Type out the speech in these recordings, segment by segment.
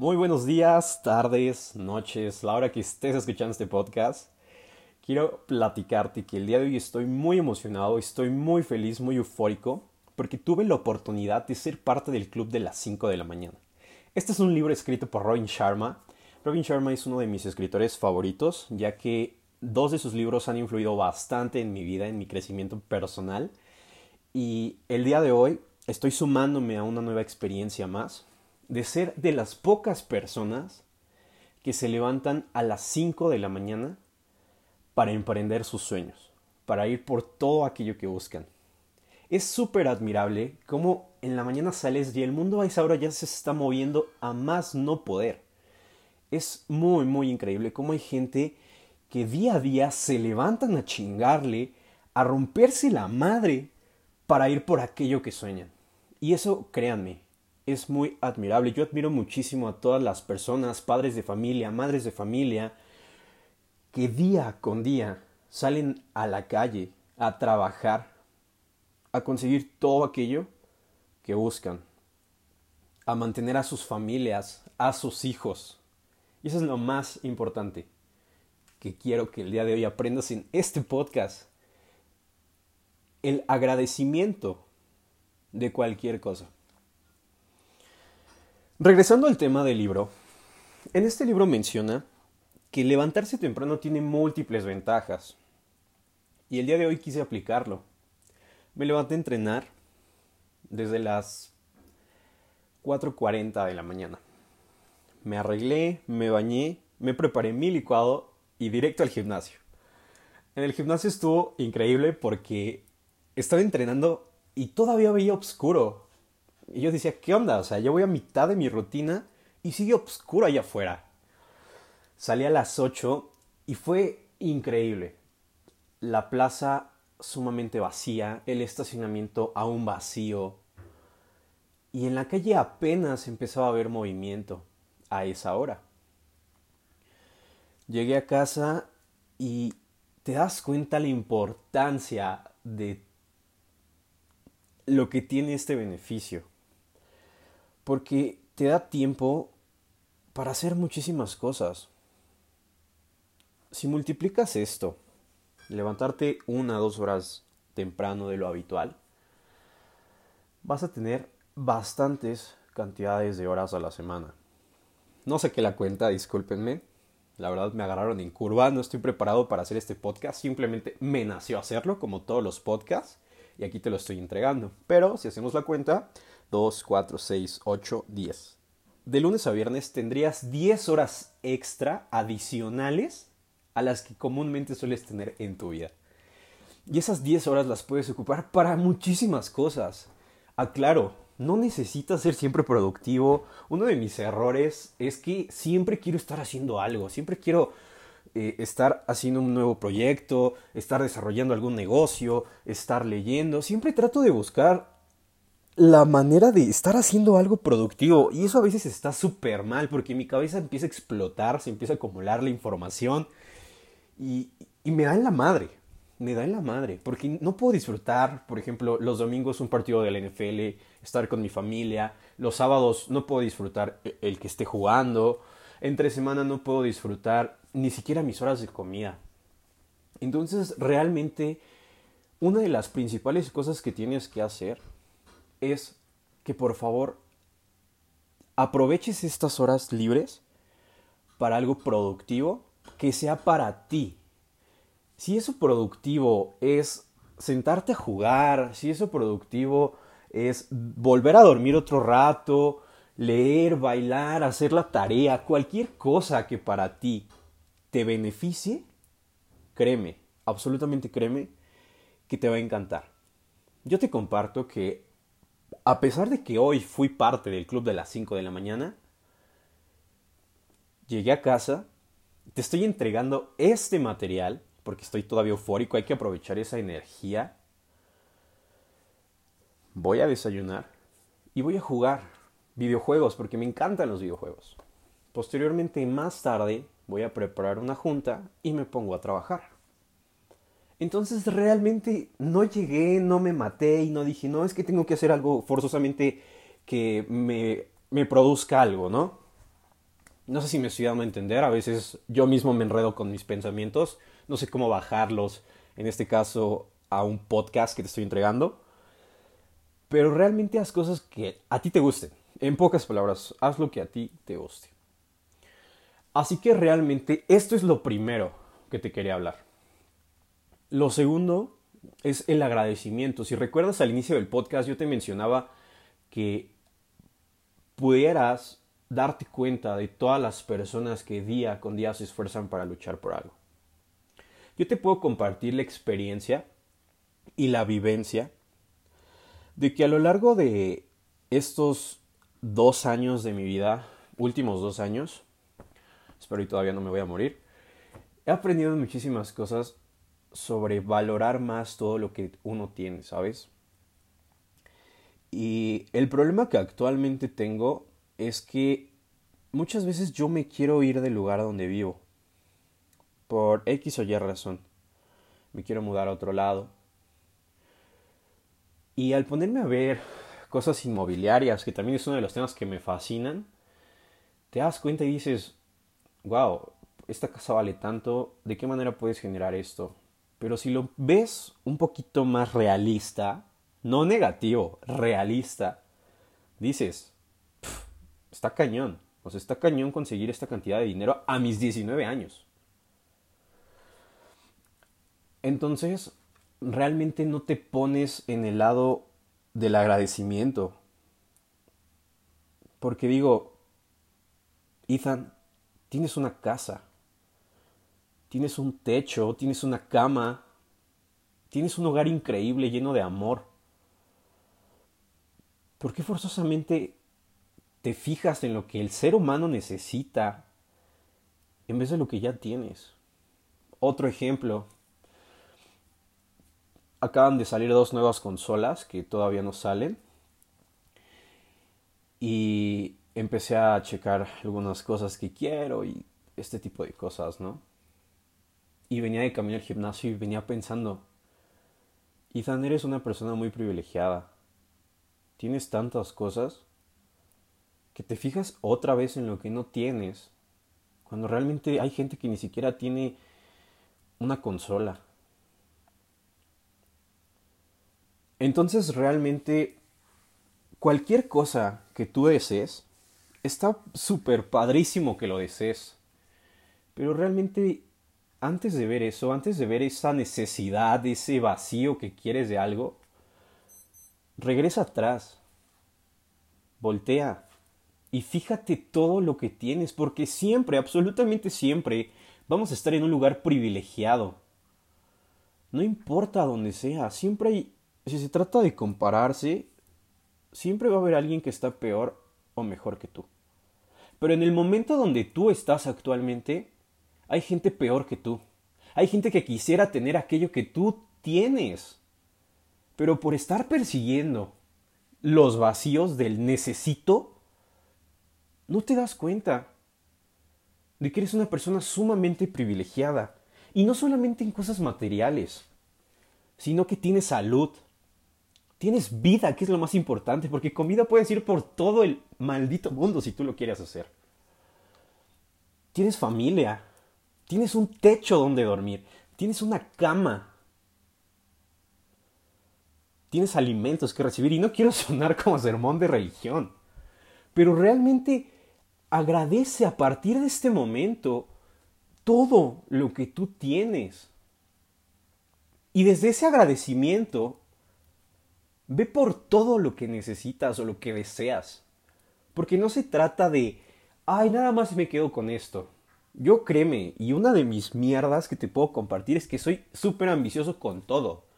Muy buenos días, tardes, noches, la hora que estés escuchando este podcast. Quiero platicarte que el día de hoy estoy muy emocionado, estoy muy feliz, muy eufórico, porque tuve la oportunidad de ser parte del club de las 5 de la mañana. Este es un libro escrito por Robin Sharma. Robin Sharma es uno de mis escritores favoritos, ya que dos de sus libros han influido bastante en mi vida, en mi crecimiento personal. Y el día de hoy estoy sumándome a una nueva experiencia más de ser de las pocas personas que se levantan a las 5 de la mañana para emprender sus sueños, para ir por todo aquello que buscan. Es súper admirable cómo en la mañana sales y el mundo a esa hora ya se está moviendo a más no poder. Es muy, muy increíble cómo hay gente que día a día se levantan a chingarle, a romperse la madre para ir por aquello que sueñan. Y eso, créanme, es muy admirable. Yo admiro muchísimo a todas las personas, padres de familia, madres de familia, que día con día salen a la calle a trabajar, a conseguir todo aquello que buscan, a mantener a sus familias, a sus hijos. Y eso es lo más importante que quiero que el día de hoy aprendas en este podcast. El agradecimiento de cualquier cosa. Regresando al tema del libro, en este libro menciona que levantarse temprano tiene múltiples ventajas. Y el día de hoy quise aplicarlo. Me levanté a entrenar desde las 4.40 de la mañana. Me arreglé, me bañé, me preparé mi licuado y directo al gimnasio. En el gimnasio estuvo increíble porque estaba entrenando y todavía veía oscuro. Y yo decía, ¿qué onda? O sea, yo voy a mitad de mi rutina y sigue oscuro allá afuera. Salí a las 8 y fue increíble. La plaza sumamente vacía, el estacionamiento aún vacío. Y en la calle apenas empezaba a haber movimiento a esa hora. Llegué a casa y te das cuenta la importancia de lo que tiene este beneficio porque te da tiempo para hacer muchísimas cosas. Si multiplicas esto, levantarte una o dos horas temprano de lo habitual, vas a tener bastantes cantidades de horas a la semana. No sé qué la cuenta, discúlpenme. La verdad me agarraron en curva, no estoy preparado para hacer este podcast, simplemente me nació hacerlo como todos los podcasts y aquí te lo estoy entregando. Pero si hacemos la cuenta, 2, 4, 6, 8, 10. De lunes a viernes tendrías 10 horas extra adicionales a las que comúnmente sueles tener en tu vida. Y esas 10 horas las puedes ocupar para muchísimas cosas. Aclaro, no necesitas ser siempre productivo. Uno de mis errores es que siempre quiero estar haciendo algo, siempre quiero eh, estar haciendo un nuevo proyecto, estar desarrollando algún negocio, estar leyendo. Siempre trato de buscar la manera de estar haciendo algo productivo. Y eso a veces está súper mal porque mi cabeza empieza a explotar, se empieza a acumular la información y, y, me da en la madre. Me da en la madre porque no puedo disfrutar, por ejemplo, los domingos un partido de la NFL, estar con mi familia, los sábados no puedo disfrutar e, el que esté jugando, entre semana no puedo disfrutar ni siquiera mis horas de comida. Entonces, realmente, una de las principales cosas que tienes que hacer es que por favor aproveches estas horas libres para algo productivo que sea para ti. Si eso productivo es sentarte a jugar, si eso productivo es volver a dormir otro rato, leer, bailar, hacer la tarea, cualquier cosa que para ti te beneficie, créeme, absolutamente créeme, que te va a encantar. Yo te comparto que a pesar de que hoy fui parte del club de las 5 de la mañana, llegué a casa, te estoy entregando este material, porque estoy todavía eufórico, hay que aprovechar esa energía. Voy a desayunar y voy a jugar videojuegos, porque me encantan los videojuegos. Posteriormente, más tarde, voy a preparar una junta y me pongo a trabajar. Entonces realmente no llegué, no me maté y no dije, no, es que tengo que hacer algo forzosamente que me, me produzca algo, ¿no? No sé si me estoy dando a entender, a veces yo mismo me enredo con mis pensamientos, no sé cómo bajarlos, en este caso, a un podcast que te estoy entregando. Pero realmente haz cosas que a ti te gusten. En pocas palabras, haz lo que a ti te guste. Así que realmente esto es lo primero que te quería hablar. Lo segundo es el agradecimiento. Si recuerdas al inicio del podcast yo te mencionaba que pudieras darte cuenta de todas las personas que día con día se esfuerzan para luchar por algo. Yo te puedo compartir la experiencia y la vivencia de que a lo largo de estos dos años de mi vida, últimos dos años, espero y todavía no me voy a morir, he aprendido muchísimas cosas sobre valorar más todo lo que uno tiene, ¿sabes? Y el problema que actualmente tengo es que muchas veces yo me quiero ir del lugar donde vivo. Por X o Y razón. Me quiero mudar a otro lado. Y al ponerme a ver cosas inmobiliarias, que también es uno de los temas que me fascinan, te das cuenta y dices, wow, esta casa vale tanto, ¿de qué manera puedes generar esto? Pero si lo ves un poquito más realista, no negativo, realista, dices, está cañón. O sea, está cañón conseguir esta cantidad de dinero a mis 19 años. Entonces, realmente no te pones en el lado del agradecimiento. Porque digo, Ethan, tienes una casa, tienes un techo, tienes una cama, tienes un hogar increíble lleno de amor. ¿Por qué forzosamente te fijas en lo que el ser humano necesita en vez de lo que ya tienes? Otro ejemplo. Acaban de salir dos nuevas consolas que todavía no salen. Y empecé a checar algunas cosas que quiero y este tipo de cosas, ¿no? Y venía de camino al gimnasio y venía pensando, Ethan, eres una persona muy privilegiada tienes tantas cosas que te fijas otra vez en lo que no tienes, cuando realmente hay gente que ni siquiera tiene una consola. Entonces realmente cualquier cosa que tú desees, está súper padrísimo que lo desees. Pero realmente antes de ver eso, antes de ver esa necesidad, ese vacío que quieres de algo, Regresa atrás. Voltea. Y fíjate todo lo que tienes, porque siempre, absolutamente siempre, vamos a estar en un lugar privilegiado. No importa dónde sea, siempre hay, si se trata de compararse, siempre va a haber alguien que está peor o mejor que tú. Pero en el momento donde tú estás actualmente, hay gente peor que tú. Hay gente que quisiera tener aquello que tú tienes. Pero por estar persiguiendo los vacíos del necesito, no te das cuenta de que eres una persona sumamente privilegiada. Y no solamente en cosas materiales, sino que tienes salud, tienes vida, que es lo más importante, porque con vida puedes ir por todo el maldito mundo si tú lo quieres hacer. Tienes familia, tienes un techo donde dormir, tienes una cama, tienes alimentos que recibir y no quiero sonar como sermón de religión, pero realmente agradece a partir de este momento todo lo que tú tienes. Y desde ese agradecimiento, ve por todo lo que necesitas o lo que deseas. Porque no se trata de, ay, nada más me quedo con esto. Yo créeme, y una de mis mierdas que te puedo compartir es que soy súper ambicioso con todo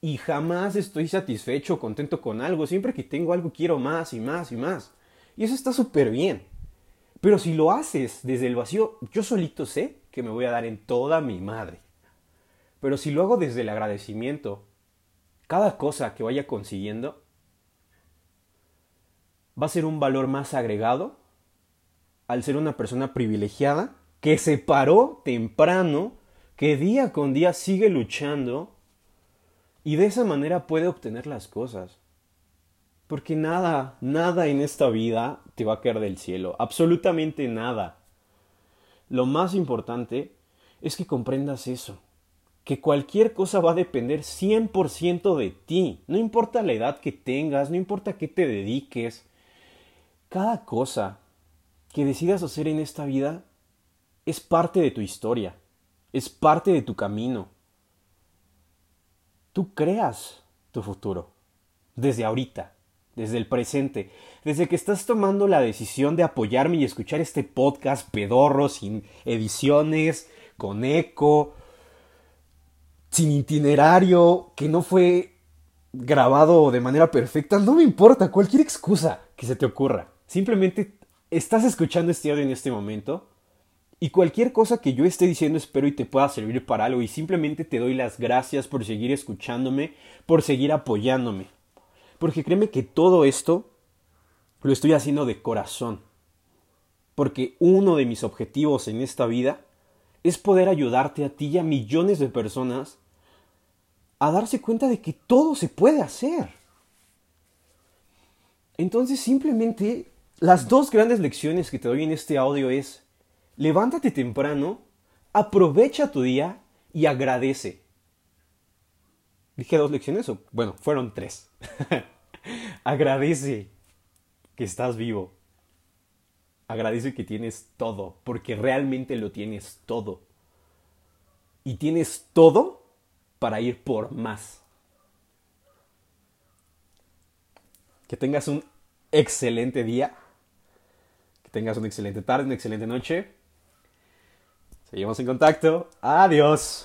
y jamás estoy satisfecho contento con algo. Siempre que tengo algo quiero más y más y más. Y eso está súper bien. Pero si lo haces desde el vacío, yo solito sé que me voy a dar en toda mi madre. Pero si lo hago desde el agradecimiento, cada cosa que vaya consiguiendo va a ser un valor más agregado al ser una persona privilegiada que se paró temprano, que día con día sigue luchando y de esa manera puede obtener las cosas. Porque nada, nada en esta vida te va a caer del cielo. Absolutamente nada. lo más importante es que comprendas eso, que cualquier cosa va a depender 100% de ti, no importa la edad que tengas, no importa qué te dediques, cada cosa que decidas hacer en esta vida es parte de tu historia, es parte de tu camino. Tú creas tu futuro, desde ahorita, desde el presente, desde que estás tomando la decisión de apoyarme y escuchar este podcast pedorro, sin ediciones, con eco, sin itinerario, que no fue grabado de manera perfecta, no me importa, cualquier excusa que se te ocurra. Simplemente estás escuchando este audio en este momento y cualquier cosa que yo esté diciendo espero y te pueda servir para algo y simplemente te doy las gracias por seguir escuchándome, por seguir apoyándome. Porque créeme que todo esto lo estoy haciendo de corazón. Porque uno de mis objetivos en esta vida es poder ayudarte a ti y a millones de personas a darse cuenta de que todo se puede hacer. Entonces simplemente las dos grandes lecciones que te doy en este audio es, levántate temprano, aprovecha tu día y agradece. ¿Dije dos lecciones o bueno, fueron tres? agradece que estás vivo. Agradece que tienes todo, porque realmente lo tienes todo. Y tienes todo para ir por más. Que tengas un excelente día tengas una excelente tarde, una excelente noche. Seguimos en contacto. Adiós.